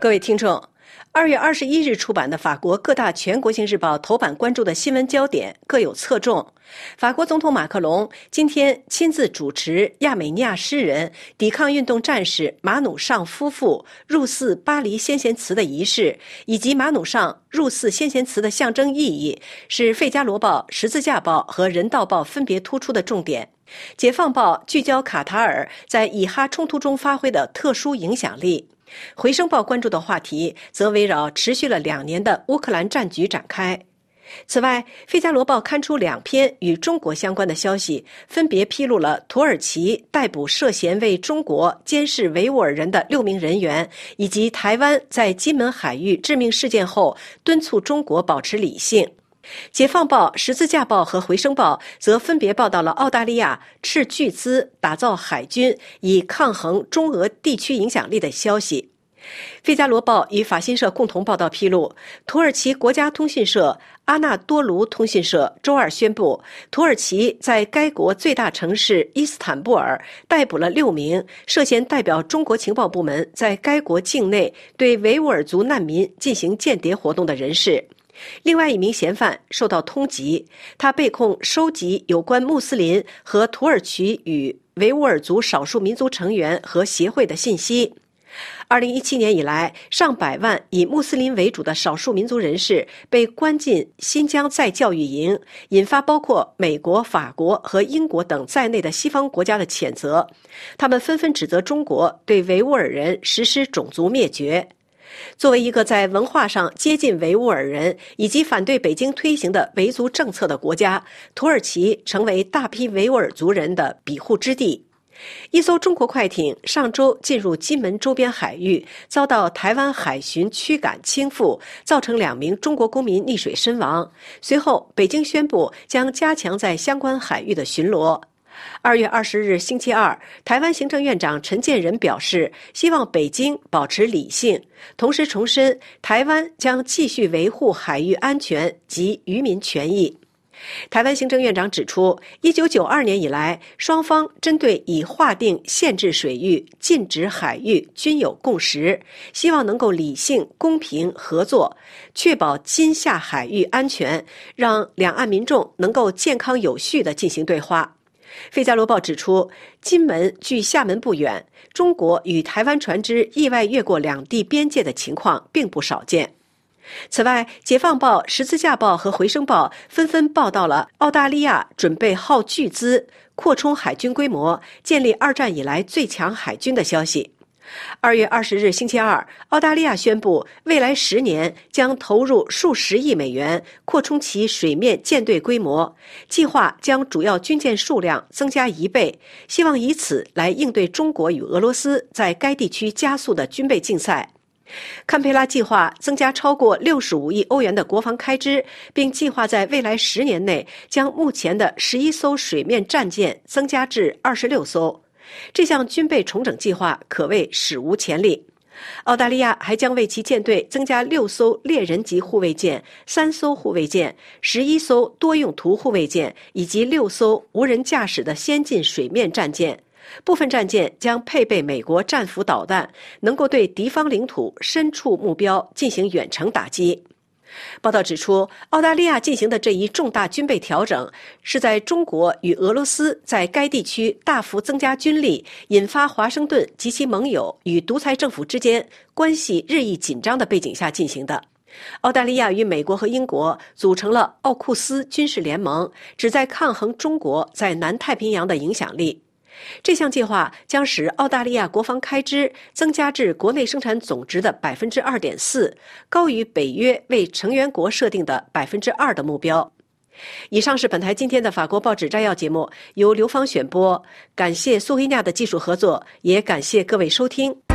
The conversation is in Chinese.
各位听众。二月二十一日出版的法国各大全国性日报头版关注的新闻焦点各有侧重。法国总统马克龙今天亲自主持亚美尼亚诗人、抵抗运动战士马努尚夫妇入祀巴黎先贤祠的仪式，以及马努尚入祀先贤祠的象征意义，是《费加罗报》《十字架报》和《人道报》分别突出的重点。《解放报》聚焦卡塔尔在以哈冲突中发挥的特殊影响力。回声报关注的话题则围绕持续了两年的乌克兰战局展开。此外，《费加罗报》刊出两篇与中国相关的消息，分别披露了土耳其逮捕涉嫌为中国监视维吾尔人的六名人员，以及台湾在金门海域致命事件后敦促中国保持理性。解放报、十字架报和回声报则分别报道了澳大利亚斥巨资打造海军以抗衡中俄地区影响力的消息。费加罗报与法新社共同报道披露，土耳其国家通讯社阿纳多卢通讯社周二宣布，土耳其在该国最大城市伊斯坦布尔逮捕了六名涉嫌代表中国情报部门在该国境内对维吾尔族难民进行间谍活动的人士。另外一名嫌犯受到通缉，他被控收集有关穆斯林和土耳其与维吾尔族少数民族成员和协会的信息。二零一七年以来，上百万以穆斯林为主的少数民族人士被关进新疆再教育营，引发包括美国、法国和英国等在内的西方国家的谴责。他们纷纷指责中国对维吾尔人实施种族灭绝。作为一个在文化上接近维吾尔人以及反对北京推行的维族政策的国家，土耳其成为大批维吾尔族人的庇护之地。一艘中国快艇上周进入金门周边海域，遭到台湾海巡驱赶倾覆，造成两名中国公民溺水身亡。随后，北京宣布将加强在相关海域的巡逻。二月二十日星期二，台湾行政院长陈建仁表示，希望北京保持理性，同时重申台湾将继续维护海域安全及渔民权益。台湾行政院长指出，一九九二年以来，双方针对已划定限制水域、禁止海域均有共识，希望能够理性、公平合作，确保今夏海域安全，让两岸民众能够健康有序地进行对话。《费加罗报》指出，金门距厦门不远，中国与台湾船只意外越过两地边界的情况并不少见。此外，《解放报》《十字架报》和《回声报》纷纷报道了澳大利亚准备耗巨资扩充海军规模，建立二战以来最强海军的消息。二月二十日星期二，澳大利亚宣布，未来十年将投入数十亿美元扩充其水面舰队规模，计划将主要军舰数量增加一倍，希望以此来应对中国与俄罗斯在该地区加速的军备竞赛。堪培拉计划增加超过六十五亿欧元的国防开支，并计划在未来十年内将目前的十一艘水面战舰增加至二十六艘。这项军备重整计划可谓史无前例。澳大利亚还将为其舰队增加六艘猎人级护卫舰、三艘护卫舰、十一艘多用途护卫舰以及六艘无人驾驶的先进水面战舰。部分战舰将配备美国战斧导弹，能够对敌方领土深处目标进行远程打击。报道指出，澳大利亚进行的这一重大军备调整，是在中国与俄罗斯在该地区大幅增加军力，引发华盛顿及其盟友与独裁政府之间关系日益紧张的背景下进行的。澳大利亚与美国和英国组成了奥库斯军事联盟，旨在抗衡中国在南太平洋的影响力。这项计划将使澳大利亚国防开支增加至国内生产总值的百分之二点四，高于北约为成员国设定的百分之二的目标。以上是本台今天的法国报纸摘要节目，由刘芳选播。感谢苏黑亚的技术合作，也感谢各位收听。